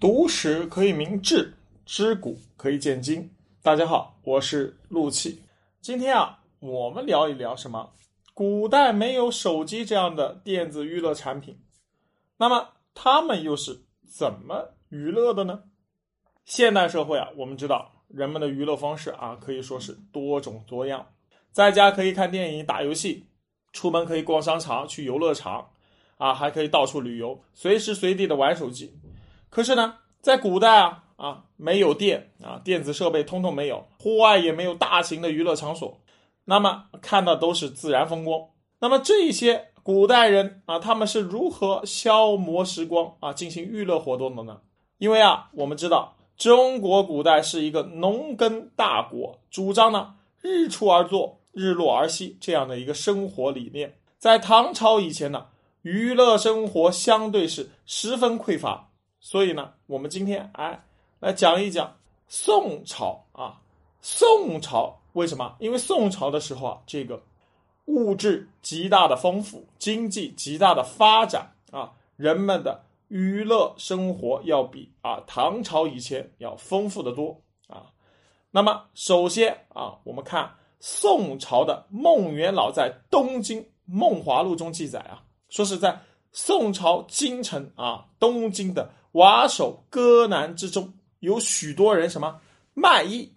读史可以明志，知古可以鉴今。大家好，我是陆气。今天啊，我们聊一聊什么？古代没有手机这样的电子娱乐产品，那么他们又是怎么娱乐的呢？现代社会啊，我们知道人们的娱乐方式啊，可以说是多种多样。在家可以看电影、打游戏，出门可以逛商场、去游乐场，啊，还可以到处旅游，随时随地的玩手机。可是呢，在古代啊啊，没有电啊，电子设备通通没有，户外也没有大型的娱乐场所，那么看的都是自然风光。那么这些古代人啊，他们是如何消磨时光啊，进行娱乐活动的呢？因为啊，我们知道中国古代是一个农耕大国，主张呢日出而作，日落而息这样的一个生活理念。在唐朝以前呢，娱乐生活相对是十分匮乏。所以呢，我们今天哎来讲一讲宋朝啊。宋朝为什么？因为宋朝的时候啊，这个物质极大的丰富，经济极大的发展啊，人们的娱乐生活要比啊唐朝以前要丰富的多啊。那么首先啊，我们看宋朝的孟元老在《东京梦华录》中记载啊，说是在宋朝京城啊东京的。瓦首歌男之中有许多人什么？卖艺，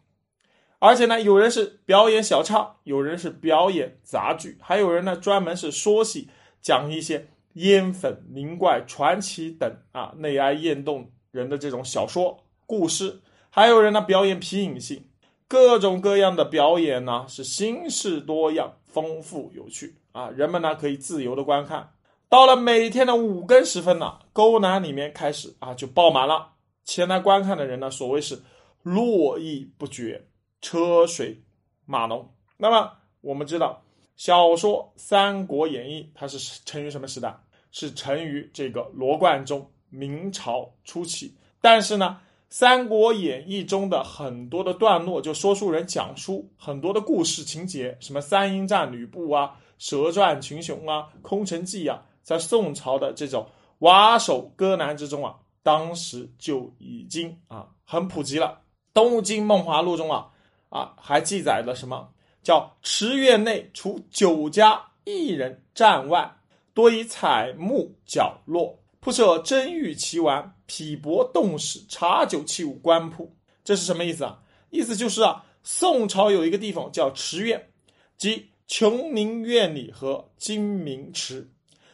而且呢，有人是表演小唱，有人是表演杂剧，还有人呢专门是说戏，讲一些烟粉灵怪传奇等啊内哀艳动人的这种小说故事，还有人呢表演皮影戏，各种各样的表演呢是形式多样、丰富有趣啊，人们呢可以自由的观看。到了每天的五更时分呢，沟南里面开始啊就爆满了，前来观看的人呢，所谓是络绎不绝，车水马龙。那么我们知道，小说《三国演义》它是成于什么时代？是成于这个罗贯中明朝初期。但是呢，《三国演义》中的很多的段落，就说书人讲述很多的故事情节，什么三英战吕布啊，蛇传群雄啊，空城计啊。在宋朝的这种瓦首歌男之中啊，当时就已经啊很普及了。《东京梦华录》中啊啊还记载了什么？叫池院内除酒家一人站外，多以彩木角落铺设珍玉奇玩、匹帛动史、茶酒器物官铺。这是什么意思啊？意思就是啊，宋朝有一个地方叫池院，即琼宁院里和金明池。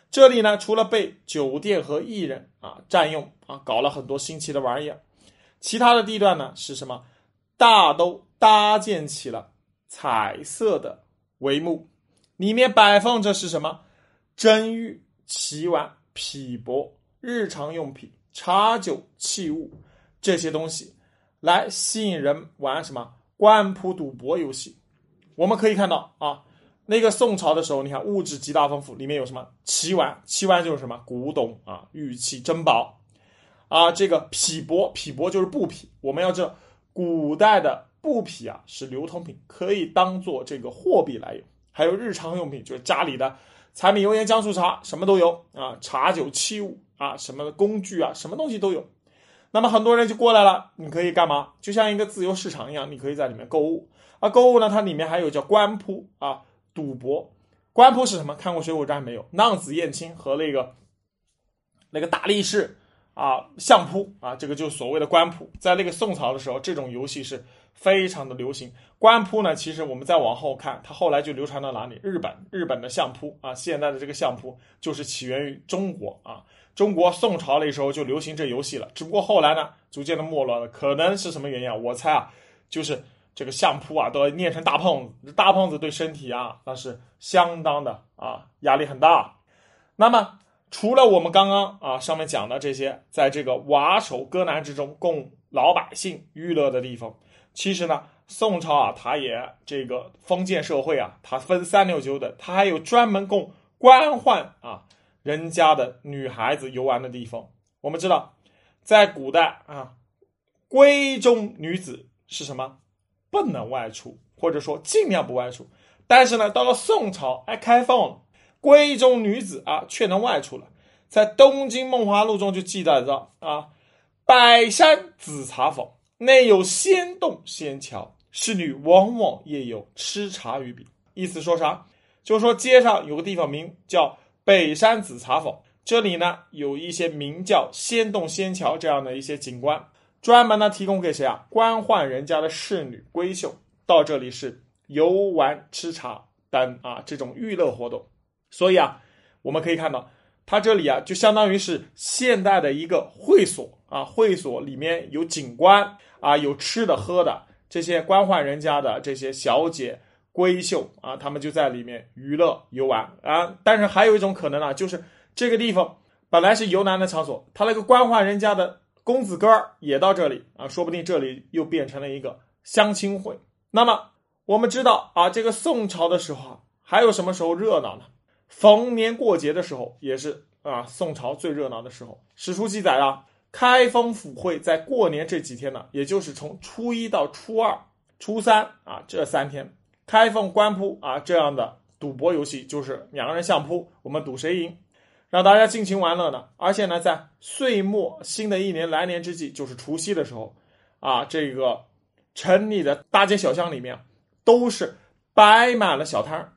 这里呢，除了被酒店和艺人啊占用啊，搞了很多新奇的玩意儿，其他的地段呢是什么？大都搭建起了彩色的帷幕，里面摆放着是什么？珍玉、奇玩、匹帛、日常用品、茶酒器物这些东西，来吸引人玩什么？官铺赌博游戏。我们可以看到啊。那个宋朝的时候，你看物质极大丰富，里面有什么奇玩？奇玩就是什么古董啊、玉器、珍宝啊。这个匹帛，匹帛就是布匹。我们要知道，古代的布匹啊是流通品，可以当做这个货币来用。还有日常用品，就是家里的柴米油盐酱醋茶，什么都有啊。茶酒器物啊，什么工具啊，什么东西都有。那么很多人就过来了，你可以干嘛？就像一个自由市场一样，你可以在里面购物。啊，购物呢，它里面还有叫官铺啊。赌博，官铺是什么？看过《水浒传》没有？浪子燕青和那个那个大力士啊，相扑啊，这个就所谓的官铺。在那个宋朝的时候，这种游戏是非常的流行。官铺呢，其实我们再往后看，它后来就流传到哪里？日本，日本的相扑啊，现在的这个相扑就是起源于中国啊。中国宋朝那时候就流行这游戏了，只不过后来呢，逐渐的没落了。可能是什么原因啊？我猜啊，就是。这个相扑啊，都要练成大胖子，大胖子对身体啊，那是相当的啊，压力很大。那么，除了我们刚刚啊上面讲的这些，在这个瓦首歌男之中供老百姓娱乐的地方，其实呢，宋朝啊，它也这个封建社会啊，它分三六九等，它还有专门供官宦啊人家的女孩子游玩的地方。我们知道，在古代啊，闺中女子是什么？不能外出，或者说尽量不外出。但是呢，到了宋朝，哎，开放了，闺中女子啊，却能外出了。在《东京梦华录》中就记载着啊，百山紫茶坊，内有仙洞仙桥，侍女往往夜游吃茶于彼。意思说啥？就是说街上有个地方名叫北山紫茶坊，这里呢有一些名叫仙洞仙桥这样的一些景观，专门呢提供给谁啊？官宦人家的侍女闺秀到这里是游玩吃茶等啊这种娱乐活动。所以啊，我们可以看到，它这里啊就相当于是现代的一个会所啊，会所里面有景观啊，有吃的喝的，这些官宦人家的这些小姐。闺秀啊，他们就在里面娱乐游玩啊。但是还有一种可能啊，就是这个地方本来是游男的场所，他那个官宦人家的公子哥儿也到这里啊，说不定这里又变成了一个相亲会。那么我们知道啊，这个宋朝的时候还有什么时候热闹呢？逢年过节的时候也是啊，宋朝最热闹的时候。史书记载啊，开封府会在过年这几天呢，也就是从初一到初二、初三啊这三天。开封官铺啊，这样的赌博游戏就是两个人相扑，我们赌谁赢，让大家尽情玩乐呢。而且呢，在岁末新的一年来年之际，就是除夕的时候啊，这个城里的大街小巷里面都是摆满了小摊儿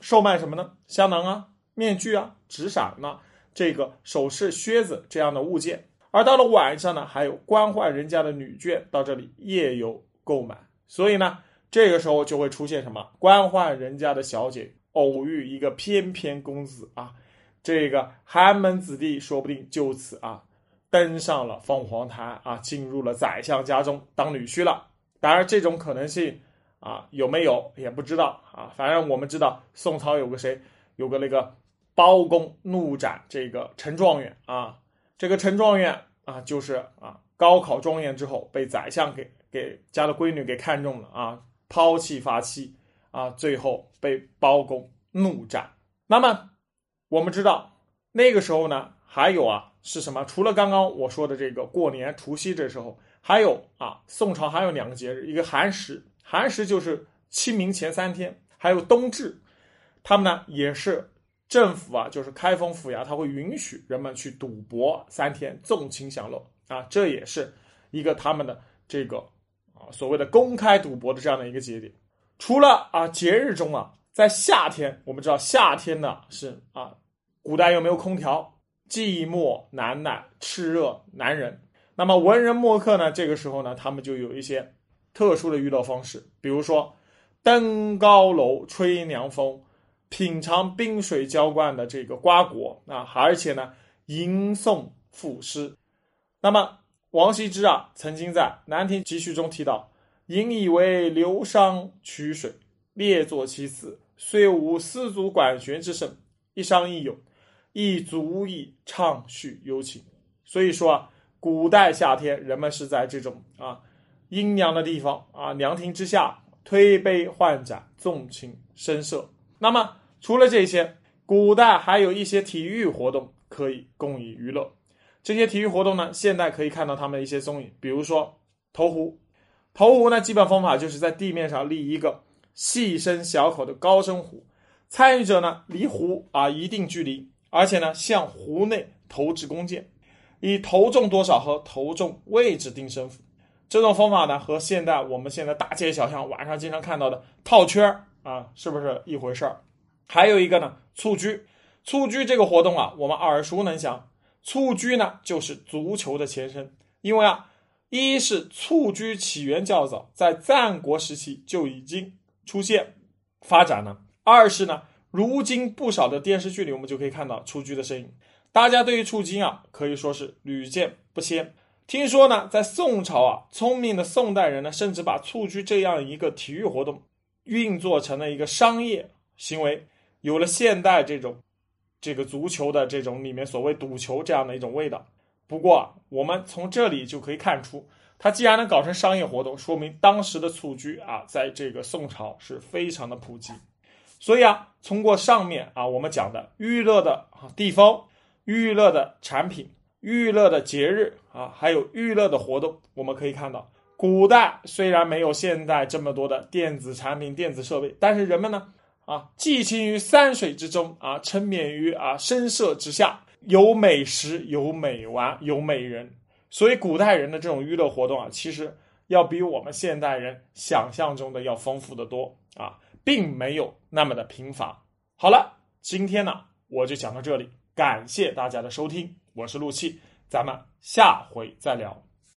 售卖什么呢？香囊啊、面具啊、纸伞呐，这个首饰、靴子这样的物件。而到了晚上呢，还有官宦人家的女眷到这里夜游购买，所以呢。这个时候就会出现什么？官宦人家的小姐偶遇一个翩翩公子啊，这个寒门子弟说不定就此啊登上了凤凰台啊，进入了宰相家中当女婿了。当然，这种可能性啊有没有也不知道啊。反正我们知道宋朝有个谁，有个那个包公怒斩这个陈状元啊，这个陈状元啊就是啊高考状元之后被宰相给给家的闺女给看中了啊。抛弃发妻啊，最后被包公怒斩。那么我们知道那个时候呢，还有啊是什么？除了刚刚我说的这个过年除夕这时候，还有啊宋朝还有两个节日，一个寒食，寒食就是清明前三天，还有冬至，他们呢也是政府啊，就是开封府衙，他会允许人们去赌博三天，纵情享乐啊，这也是一个他们的这个啊。所谓的公开赌博的这样的一个节点，除了啊节日中啊，在夏天，我们知道夏天呢是啊，古代又没有空调，寂寞难耐，炽热难忍。那么文人墨客呢，这个时候呢，他们就有一些特殊的娱乐方式，比如说登高楼吹凉风，品尝冰水浇灌的这个瓜果啊，而且呢吟诵赋诗。那么王羲之啊，曾经在《兰亭集序》中提到：“引以为流觞曲水，列作其次，虽无丝竹管弦之盛，一觞一咏，亦足以畅叙幽情。”所以说啊，古代夏天，人们是在这种啊阴凉的地方啊凉亭之下推杯换盏，纵情声色。那么除了这些，古代还有一些体育活动可以供以娱乐。这些体育活动呢，现在可以看到他们的一些踪影，比如说投壶。投壶呢，基本方法就是在地面上立一个细身小口的高身壶，参与者呢离壶啊一定距离，而且呢向湖内投掷弓箭，以投中多少和投中位置定胜负。这种方法呢，和现在我们现在大街小巷晚上经常看到的套圈儿啊，是不是一回事儿？还有一个呢，蹴鞠。蹴鞠这个活动啊，我们耳熟能详。蹴鞠呢，就是足球的前身。因为啊，一是蹴鞠起源较早，在战国时期就已经出现发展了；二是呢，如今不少的电视剧里，我们就可以看到蹴鞠的身影。大家对于蹴鞠啊，可以说是屡见不鲜。听说呢，在宋朝啊，聪明的宋代人呢，甚至把蹴鞠这样一个体育活动运作成了一个商业行为，有了现代这种。这个足球的这种里面所谓赌球这样的一种味道，不过我们从这里就可以看出，它既然能搞成商业活动，说明当时的蹴鞠啊，在这个宋朝是非常的普及。所以啊，通过上面啊我们讲的娱乐的地方、娱乐的产品、娱乐的节日啊，还有娱乐的活动，我们可以看到，古代虽然没有现在这么多的电子产品、电子设备，但是人们呢。啊，寄情于山水之中啊，沉湎于啊声色之下，有美食，有美玩，有美人。所以古代人的这种娱乐活动啊，其实要比我们现代人想象中的要丰富的多啊，并没有那么的贫乏。好了，今天呢我就讲到这里，感谢大家的收听，我是陆气，咱们下回再聊。